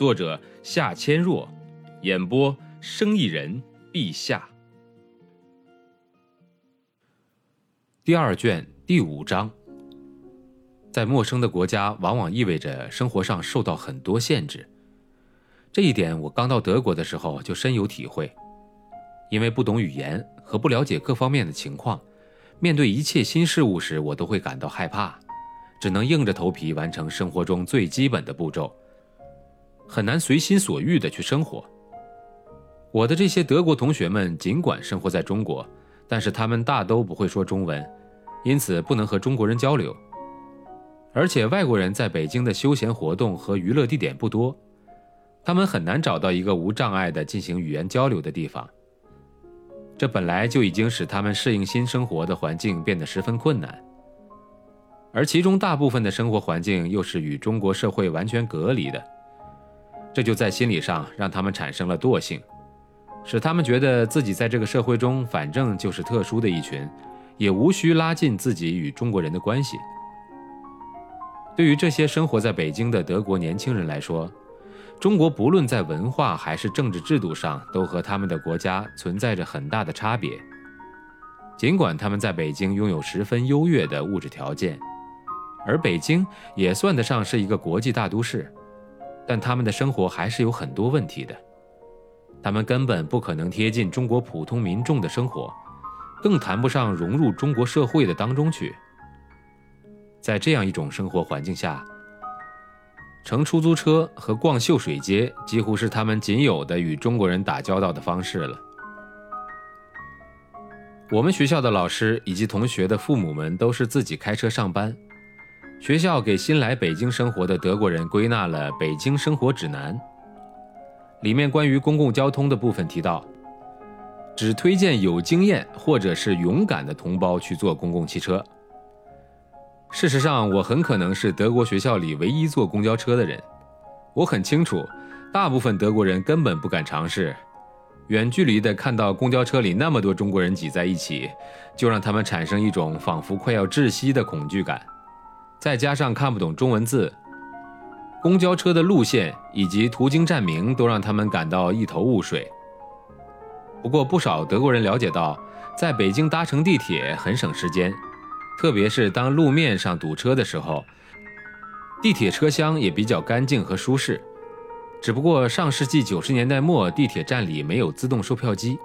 作者夏千若，演播生意人陛下。第二卷第五章。在陌生的国家，往往意味着生活上受到很多限制。这一点，我刚到德国的时候就深有体会。因为不懂语言和不了解各方面的情况，面对一切新事物时，我都会感到害怕，只能硬着头皮完成生活中最基本的步骤，很难随心所欲地去生活。我的这些德国同学们尽管生活在中国，但是他们大都不会说中文，因此不能和中国人交流。而且外国人在北京的休闲活动和娱乐地点不多，他们很难找到一个无障碍的进行语言交流的地方。这本来就已经使他们适应新生活的环境变得十分困难，而其中大部分的生活环境又是与中国社会完全隔离的，这就在心理上让他们产生了惰性，使他们觉得自己在这个社会中反正就是特殊的一群，也无需拉近自己与中国人的关系。对于这些生活在北京的德国年轻人来说，中国不论在文化还是政治制度上，都和他们的国家存在着很大的差别。尽管他们在北京拥有十分优越的物质条件，而北京也算得上是一个国际大都市，但他们的生活还是有很多问题的。他们根本不可能贴近中国普通民众的生活，更谈不上融入中国社会的当中去。在这样一种生活环境下，乘出租车和逛秀水街几乎是他们仅有的与中国人打交道的方式了。我们学校的老师以及同学的父母们都是自己开车上班。学校给新来北京生活的德国人归纳了《北京生活指南》，里面关于公共交通的部分提到，只推荐有经验或者是勇敢的同胞去坐公共汽车。事实上，我很可能是德国学校里唯一坐公交车的人。我很清楚，大部分德国人根本不敢尝试。远距离的看到公交车里那么多中国人挤在一起，就让他们产生一种仿佛快要窒息的恐惧感。再加上看不懂中文字，公交车的路线以及途经站名都让他们感到一头雾水。不过，不少德国人了解到，在北京搭乘地铁很省时间。特别是当路面上堵车的时候，地铁车厢也比较干净和舒适。只不过上世纪九十年代末，地铁站里没有自动售票机，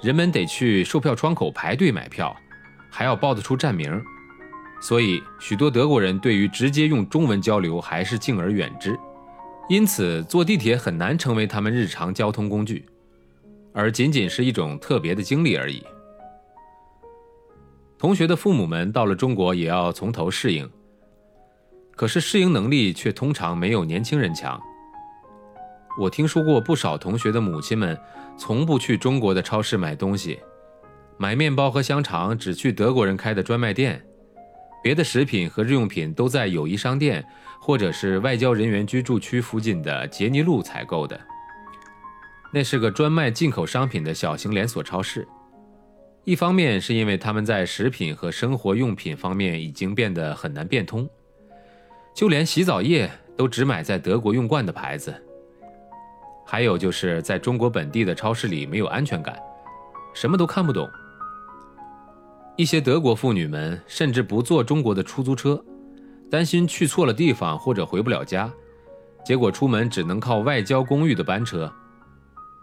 人们得去售票窗口排队买票，还要报得出站名，所以许多德国人对于直接用中文交流还是敬而远之。因此，坐地铁很难成为他们日常交通工具，而仅仅是一种特别的经历而已。同学的父母们到了中国也要从头适应，可是适应能力却通常没有年轻人强。我听说过不少同学的母亲们从不去中国的超市买东西，买面包和香肠只去德国人开的专卖店，别的食品和日用品都在友谊商店或者是外交人员居住区附近的杰尼路采购的。那是个专卖进口商品的小型连锁超市。一方面是因为他们在食品和生活用品方面已经变得很难变通，就连洗澡液都只买在德国用惯的牌子。还有就是在中国本地的超市里没有安全感，什么都看不懂。一些德国妇女们甚至不坐中国的出租车，担心去错了地方或者回不了家，结果出门只能靠外交公寓的班车。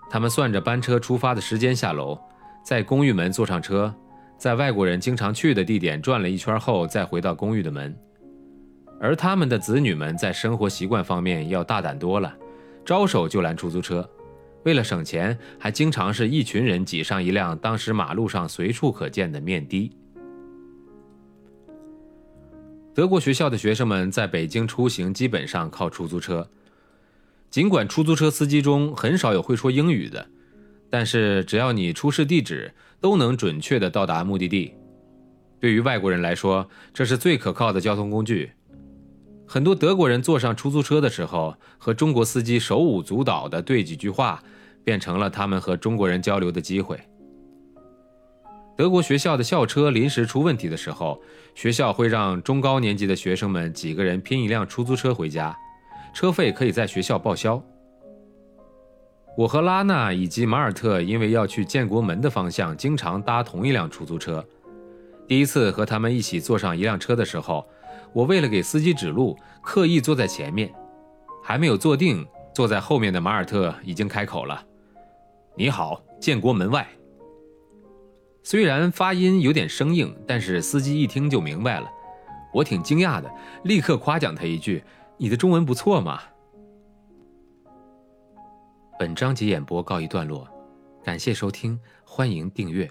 他们算着班车出发的时间下楼。在公寓门坐上车，在外国人经常去的地点转了一圈后，再回到公寓的门。而他们的子女们在生活习惯方面要大胆多了，招手就拦出租车，为了省钱，还经常是一群人挤上一辆当时马路上随处可见的面的。德国学校的学生们在北京出行基本上靠出租车，尽管出租车司机中很少有会说英语的，但是只要你出示地址，都能准确地到达目的地。对于外国人来说，这是最可靠的交通工具。很多德国人坐上出租车的时候，和中国司机手舞足蹈地对几句话，变成了他们和中国人交流的机会。德国学校的校车临时出问题的时候，学校会让中高年级的学生们几个人拼一辆出租车回家，车费可以在学校报销。我和拉娜以及马尔特因为要去建国门的方向，经常搭同一辆出租车。第一次和他们一起坐上一辆车的时候，我为了给司机指路，刻意坐在前面，还没有坐定，坐在后面的马尔特已经开口了：“你好，建国门外。”虽然发音有点生硬，但是司机一听就明白了。我挺惊讶的，立刻夸奖他一句：“你的中文不错嘛。”本章节演播告一段落，感谢收听，欢迎订阅。